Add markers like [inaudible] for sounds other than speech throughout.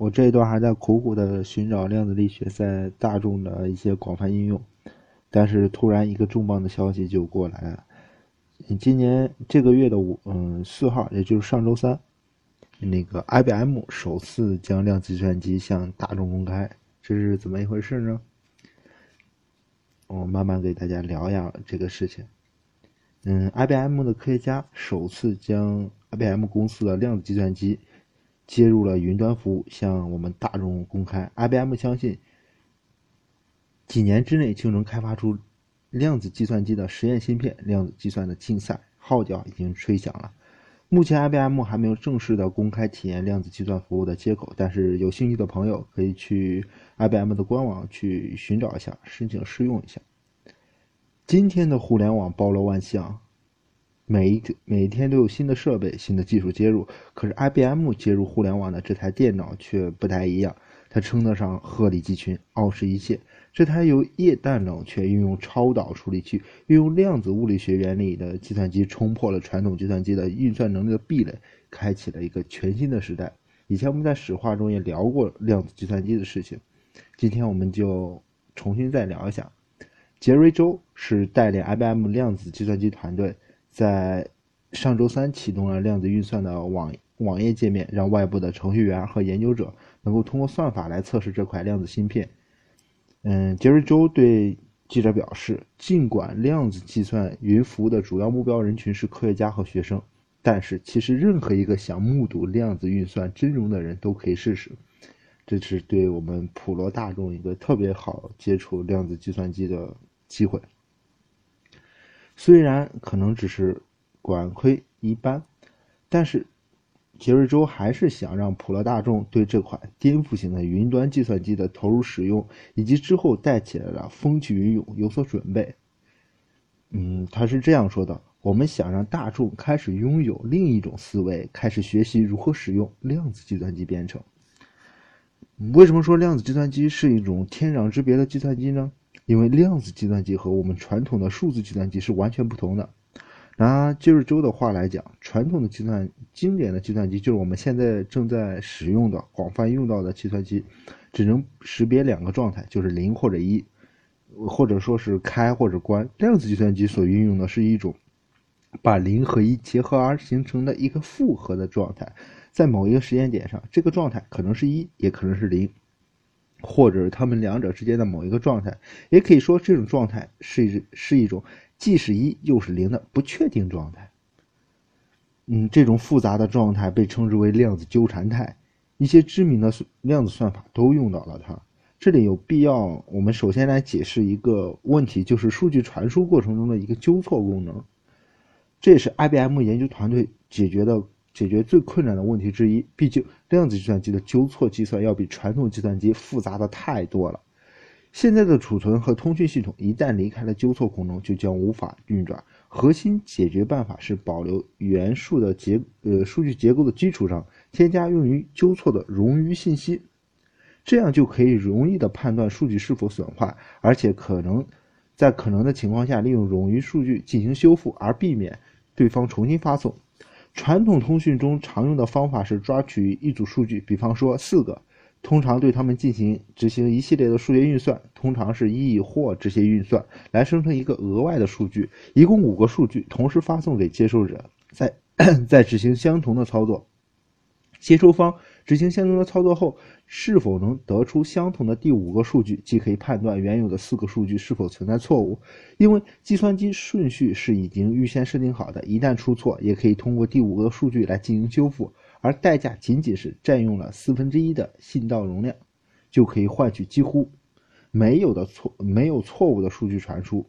我这一段还在苦苦的寻找量子力学在大众的一些广泛应用，但是突然一个重磅的消息就过来了。今年这个月的五嗯四号，也就是上周三，那个 IBM 首次将量子计算机向大众公开，这是怎么一回事呢？我慢慢给大家聊一下这个事情。嗯，IBM 的科学家首次将 IBM 公司的量子计算机接入了云端服务，向我们大众公开。IBM 相信，几年之内就能开发出量子计算机的实验芯片。量子计算的竞赛号角已经吹响了。目前，IBM 还没有正式的公开体验量子计算服务的接口，但是有兴趣的朋友可以去 IBM 的官网去寻找一下，申请试用一下。今天的互联网包罗万象，每一个每天都有新的设备、新的技术接入。可是 IBM 接入互联网的这台电脑却不太一样，它称得上鹤立鸡群、傲视一切。这台由液氮冷却、运用超导处理器、运用量子物理学原理的计算机，冲破了传统计算机的运算能力的壁垒，开启了一个全新的时代。以前我们在史话中也聊过量子计算机的事情，今天我们就重新再聊一下。杰瑞·周是带领 IBM 量子计算机团队，在上周三启动了量子运算的网网页界面，让外部的程序员和研究者能够通过算法来测试这块量子芯片。嗯，杰瑞·周对记者表示，尽管量子计算云服务的主要目标人群是科学家和学生，但是其实任何一个想目睹量子运算真容的人都可以试试。这是对我们普罗大众一个特别好接触量子计算机的。机会虽然可能只是管窥一般，但是杰瑞州还是想让普罗大众对这款颠覆性的云端计算机的投入使用，以及之后带起来的风起云涌有所准备。嗯，他是这样说的：“我们想让大众开始拥有另一种思维，开始学习如何使用量子计算机编程。”为什么说量子计算机是一种天壤之别的计算机呢？因为量子计算机和我们传统的数字计算机是完全不同的。拿今日周的话来讲，传统的计算经典的计算机就是我们现在正在使用的、广泛用到的计算机，只能识别两个状态，就是零或者一，或者说是开或者关。量子计算机所运用的是一种把零和一结合而形成的一个复合的状态，在某一个时间点上，这个状态可能是一，也可能是零。或者他们两者之间的某一个状态，也可以说这种状态是是一种既是一又是零的不确定状态。嗯，这种复杂的状态被称之为量子纠缠态，一些知名的量子算法都用到了它。这里有必要，我们首先来解释一个问题，就是数据传输过程中的一个纠错功能，这也是 IBM 研究团队解决的。解决最困难的问题之一，毕竟量子计算机的纠错计算要比传统计算机复杂的太多了。现在的储存和通讯系统一旦离开了纠错功能，就将无法运转。核心解决办法是保留原数的结呃数据结构的基础上，添加用于纠错的冗余信息，这样就可以容易的判断数据是否损坏，而且可能在可能的情况下利用冗余数据进行修复，而避免对方重新发送。传统通讯中常用的方法是抓取一组数据，比方说四个，通常对他们进行执行一系列的数学运算，通常是亦或这些运算来生成一个额外的数据，一共五个数据同时发送给接收者，在 [clears throat] 在执行相同的操作，接收方。执行相同的操作后，是否能得出相同的第五个数据，既可以判断原有的四个数据是否存在错误。因为计算机顺序是已经预先设定好的，一旦出错，也可以通过第五个数据来进行修复，而代价仅仅是占用了四分之一的信道容量，就可以换取几乎没有的错没有错误的数据传输。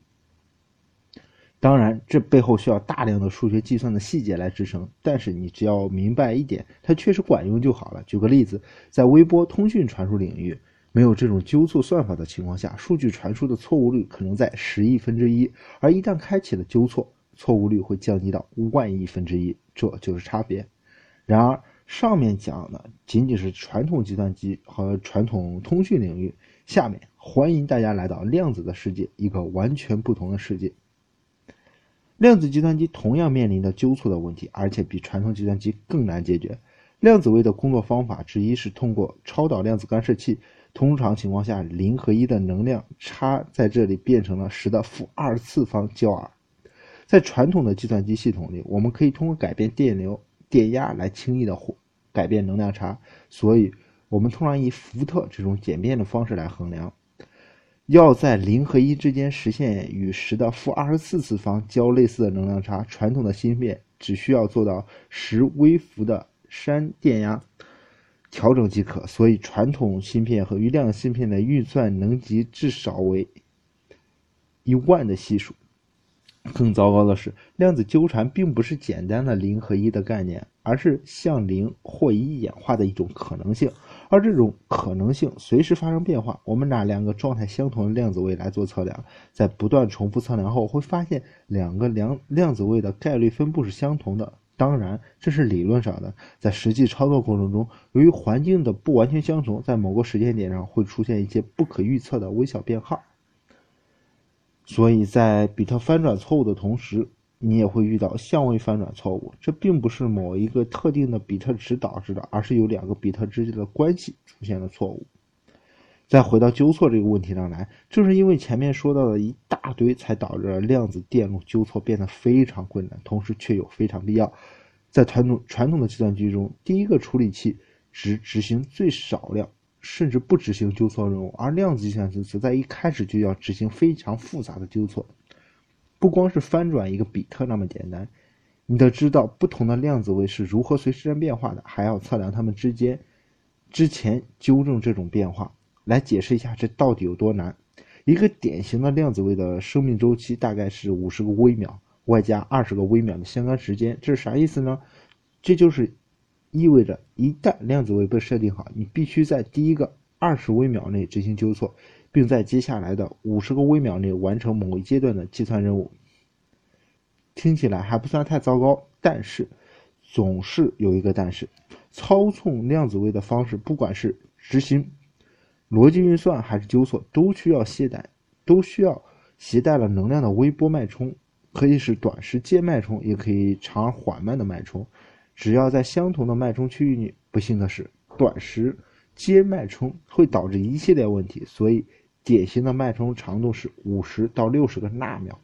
当然，这背后需要大量的数学计算的细节来支撑。但是你只要明白一点，它确实管用就好了。举个例子，在微波通讯传输领域，没有这种纠错算法的情况下，数据传输的错误率可能在十亿分之一，而一旦开启了纠错，错误率会降低到万亿分之一，这就是差别。然而，上面讲的仅仅是传统计算机和传统通讯领域，下面欢迎大家来到量子的世界，一个完全不同的世界。量子计算机同样面临着纠错的问题，而且比传统计算机更难解决。量子位的工作方法之一是通过超导量子干涉器。通常情况下，零和一的能量差在这里变成了十的负二次方焦耳。在传统的计算机系统里，我们可以通过改变电流、电压来轻易的改变能量差，所以我们通常以伏特这种简便的方式来衡量。要在零和一之间实现与十的负二十四次方焦类似的能量差，传统的芯片只需要做到十微伏的山电压。调整即可，所以传统芯片和余量芯片的运算能级至少为一万的系数。更糟糕的是，量子纠缠并不是简单的零和一的概念，而是向零或一演化的一种可能性。而这种可能性随时发生变化。我们拿两个状态相同的量子位来做测量，在不断重复测量后，会发现两个量量子位的概率分布是相同的。当然，这是理论上的，在实际操作过程中，由于环境的不完全相同，在某个时间点上会出现一些不可预测的微小变号。所以在比特翻转错误的同时，你也会遇到相位翻转错误。这并不是某一个特定的比特值导致的，而是有两个比特之间的关系出现了错误。再回到纠错这个问题上来，正是因为前面说到的一大堆，才导致了量子电路纠错变得非常困难，同时却又非常必要。在传统传统的计算机中，第一个处理器只执行最少量，甚至不执行纠错任务，而量子计算机则在一开始就要执行非常复杂的纠错。不光是翻转一个比特那么简单，你得知道不同的量子位是如何随时间变化的，还要测量它们之间之前纠正这种变化。来解释一下这到底有多难。一个典型的量子位的生命周期大概是五十个微秒，外加二十个微秒的相干时间。这是啥意思呢？这就是意味着一旦量子位被设定好，你必须在第一个二十微秒内执行纠错，并在接下来的五十个微秒内完成某一阶段的计算任务。听起来还不算太糟糕，但是总是有一个但是：操纵量子位的方式，不管是执行。逻辑运算还是纠错，都需要携带，都需要携带了能量的微波脉冲，可以是短时间脉冲，也可以长而缓慢的脉冲。只要在相同的脉冲区域内，不幸的是，短时间脉冲会导致一系列问题。所以，典型的脉冲长度是五十到六十个纳秒。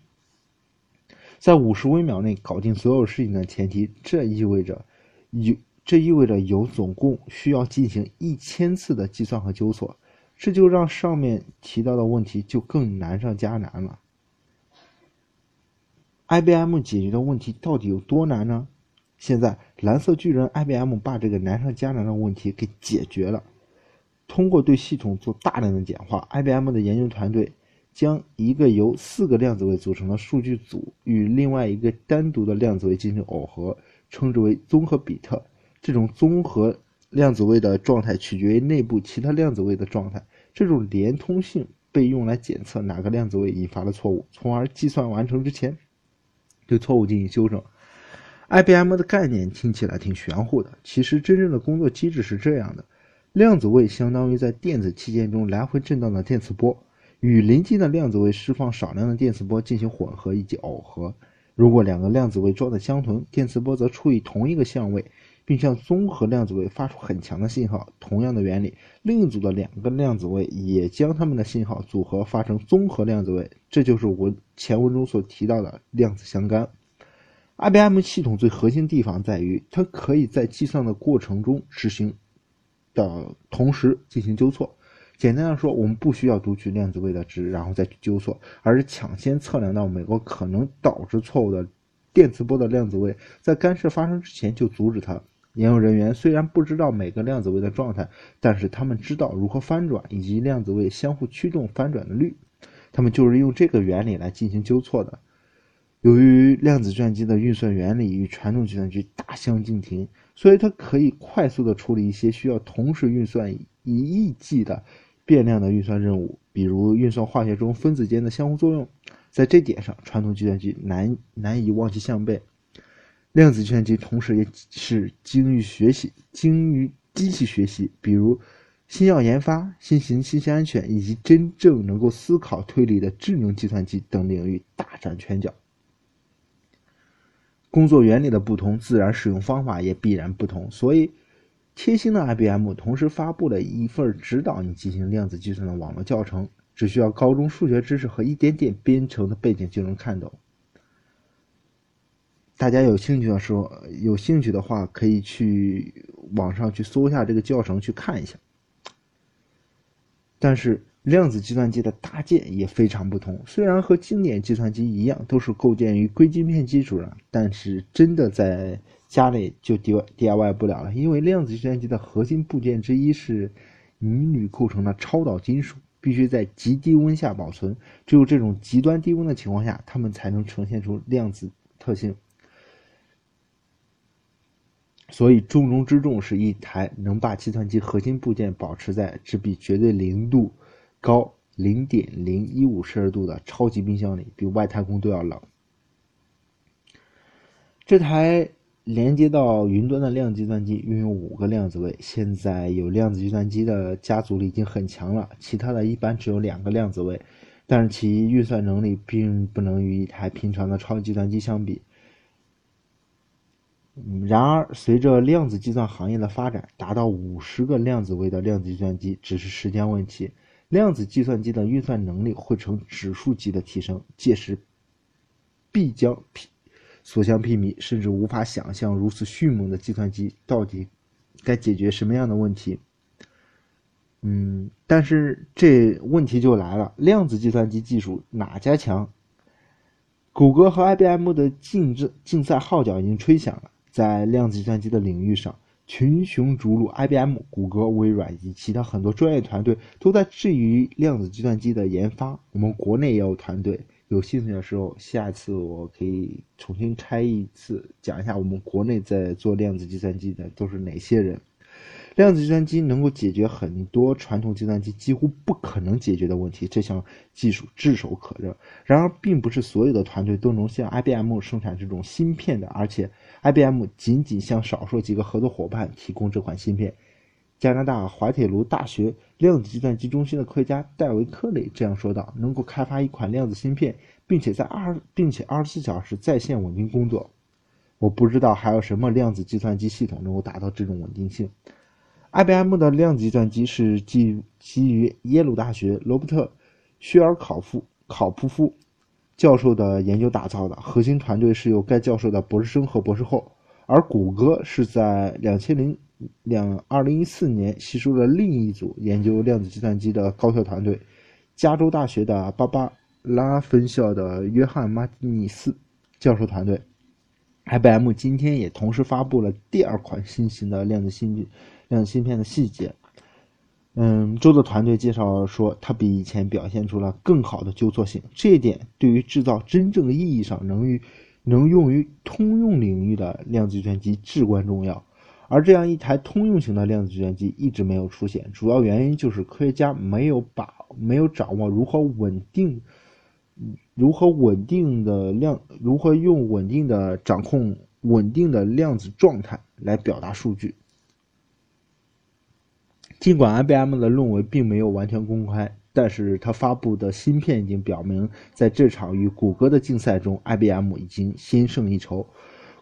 在五十微秒内搞定所有事情的前提，这意味着有，这意味着有总共需要进行一千次的计算和纠错。这就让上面提到的问题就更难上加难了。IBM 解决的问题到底有多难呢？现在蓝色巨人 IBM 把这个难上加难的问题给解决了。通过对系统做大量的简化，IBM 的研究团队将一个由四个量子位组成的数据组与另外一个单独的量子位进行耦合，称之为综合比特。这种综合。量子位的状态取决于内部其他量子位的状态，这种连通性被用来检测哪个量子位引发了错误，从而计算完成之前对错误进行修正。IBM 的概念听起来挺玄乎的，其实真正的工作机制是这样的：量子位相当于在电子器件中来回震荡的电磁波，与邻近的量子位释放少量的电磁波进行混合以及耦合。如果两个量子位状态相同，电磁波则处于同一个相位。并向综合量子位发出很强的信号。同样的原理，另一组的两个量子位也将它们的信号组合发成综合量子位。这就是我前文中所提到的量子相干。IBM 系统最核心地方在于，它可以在计算的过程中执行的同时进行纠错。简单的说，我们不需要读取量子位的值，然后再去纠错，而是抢先测量到每个可能导致错误的电磁波的量子位，在干涉发生之前就阻止它。研究人员虽然不知道每个量子位的状态，但是他们知道如何翻转以及量子位相互驱动翻转的率。他们就是用这个原理来进行纠错的。由于量子计算机的运算原理与传统计算机大相径庭，所以它可以快速地处理一些需要同时运算一亿计的变量的运算任务，比如运算化学中分子间的相互作用。在这点上，传统计算机难难以望其项背。量子计算机同时也是精于学习、精于机器学习，比如新药研发、新型信息安全以及真正能够思考推理的智能计算机等领域大展拳脚。工作原理的不同，自然使用方法也必然不同。所以，贴心的 IBM 同时发布了一份指导你进行量子计算的网络教程，只需要高中数学知识和一点点编程的背景就能看懂。大家有兴趣的时候，有兴趣的话可以去网上去搜一下这个教程去看一下。但是量子计算机的搭建也非常不同，虽然和经典计算机一样都是构建于硅晶片基础上，但是真的在家里就 D DIY 不了了，因为量子计算机的核心部件之一是镁铝构成的超导金属，必须在极低温下保存，只有这种极端低温的情况下，它们才能呈现出量子特性。所以重中之重是一台能把计算机核心部件保持在只比绝对零度高零点零一五摄氏度的超级冰箱里，比外太空都要冷。这台连接到云端的量子计算机拥有五个量子位，现在有量子计算机的家族里已经很强了，其他的一般只有两个量子位，但是其运算能力并不能与一台平常的超级计算机相比。然而，随着量子计算行业的发展，达到五十个量子位的量子计算机只是时间问题。量子计算机的运算能力会呈指数级的提升，届时必将披所向披靡，甚至无法想象如此迅猛的计算机到底该解决什么样的问题。嗯，但是这问题就来了：量子计算机技术哪家强？谷歌和 IBM 的竞争竞赛号角已经吹响了。在量子计算机的领域上，群雄逐鹿，IBM、谷歌、微软以及其他很多专业团队都在致力于量子计算机的研发。我们国内也有团队，有兴趣的时候，下次我可以重新开一次，讲一下我们国内在做量子计算机的都是哪些人。量子计算机能够解决很多传统计算机几乎不可能解决的问题，这项技术炙手可热。然而，并不是所有的团队都能像 IBM 生产这种芯片的，而且 IBM 仅仅向少数几个合作伙伴提供这款芯片。加拿大滑铁卢大学量子计算机中心的科学家戴维·科雷这样说道：“能够开发一款量子芯片，并且在二并且二十四小时在线稳定工作。我不知道还有什么量子计算机系统能够达到这种稳定性。” IBM 的量子计算机是基基于耶鲁大学罗伯特·薛尔考夫考普夫教授的研究打造的，核心团队是由该教授的博士生和博士后。而谷歌是在两千零两二零一四年吸收了另一组研究量子计算机的高校团队——加州大学的芭芭拉分校的约翰·马蒂尼斯教授团队。IBM 今天也同时发布了第二款新型的量子芯片量子芯片的细节，嗯，周的团队介绍说，它比以前表现出了更好的纠错性，这一点对于制造真正意义上能于能用于通用领域的量子计算机至关重要。而这样一台通用型的量子计算机一直没有出现，主要原因就是科学家没有把没有掌握如何稳定，如何稳定的量，如何用稳定的掌控稳定的量子状态来表达数据。尽管 IBM 的论文并没有完全公开，但是他发布的芯片已经表明，在这场与谷歌的竞赛中，IBM 已经先胜一筹。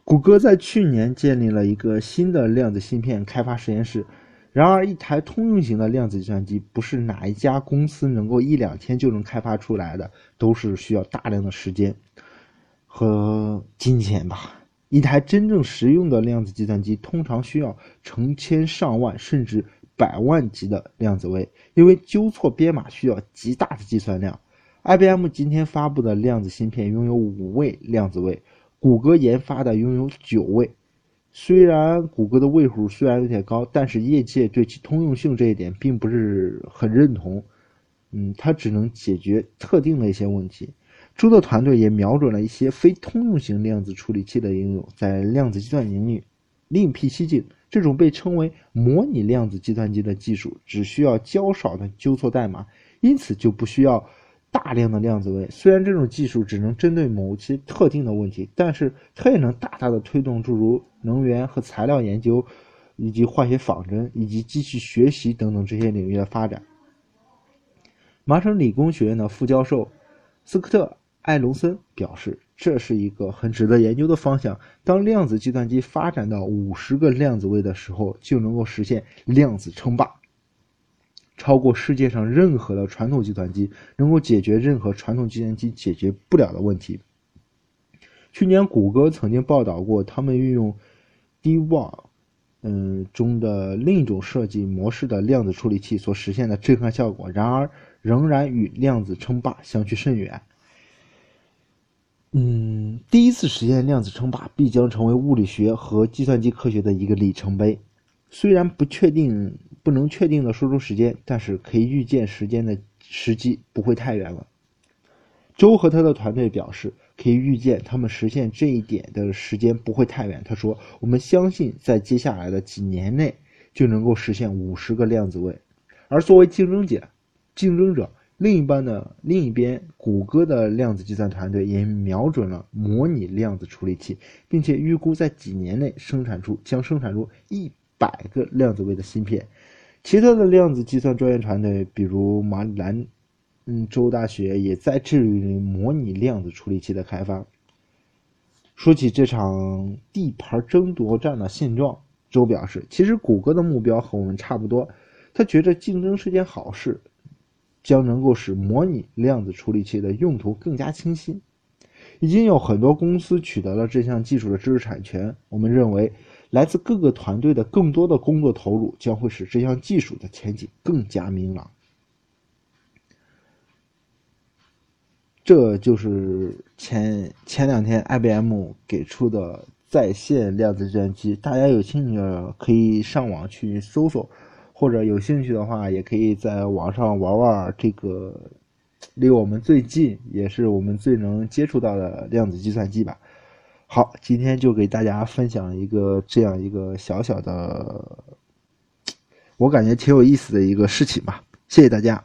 谷歌在去年建立了一个新的量子芯片开发实验室。然而，一台通用型的量子计算机不是哪一家公司能够一两天就能开发出来的，都是需要大量的时间和金钱吧。一台真正实用的量子计算机通常需要成千上万甚至。百万级的量子位，因为纠错编码需要极大的计算量。IBM 今天发布的量子芯片拥有五位量子位，谷歌研发的拥有九位。虽然谷歌的位数虽然有点高，但是业界对其通用性这一点并不是很认同。嗯，它只能解决特定的一些问题。朱的团队也瞄准了一些非通用型量子处理器的应用，在量子计算领域另辟蹊径。这种被称为模拟量子计算机的技术，只需要较少的纠错代码，因此就不需要大量的量子位。虽然这种技术只能针对某些特定的问题，但是它也能大大的推动诸如能源和材料研究，以及化学仿真以及机器学习等等这些领域的发展。麻省理工学院的副教授斯科特·艾隆森表示，这是一个很值得研究的方向。当量子计算机发展到五十个量子位的时候，就能够实现量子称霸，超过世界上任何的传统计算机，能够解决任何传统计算机解决不了的问题。去年，谷歌曾经报道过，他们运用 D-Wave，嗯中的另一种设计模式的量子处理器所实现的震撼效果，然而仍然与量子称霸相去甚远。嗯，第一次实现量子称霸必将成为物理学和计算机科学的一个里程碑。虽然不确定、不能确定的说出时间，但是可以预见时间的时机不会太远了。周和他的团队表示，可以预见他们实现这一点的时间不会太远。他说：“我们相信，在接下来的几年内就能够实现五十个量子位。”而作为竞争者，竞争者。另一半的另一边，谷歌的量子计算团队也瞄准了模拟量子处理器，并且预估在几年内生产出将生产出一百个量子位的芯片。其他的量子计算专业团队，比如马里兰嗯州大学，也在致力于模拟量子处理器的开发。说起这场地盘争夺战的现状，周表示，其实谷歌的目标和我们差不多，他觉得竞争是件好事。将能够使模拟量子处理器的用途更加清晰。已经有很多公司取得了这项技术的知识产权。我们认为，来自各个团队的更多的工作投入将会使这项技术的前景更加明朗。这就是前前两天 IBM 给出的在线量子计算机，大家有兴趣可以上网去搜搜。或者有兴趣的话，也可以在网上玩玩这个离我们最近，也是我们最能接触到的量子计算机吧。好，今天就给大家分享一个这样一个小小的，我感觉挺有意思的一个事情吧。谢谢大家。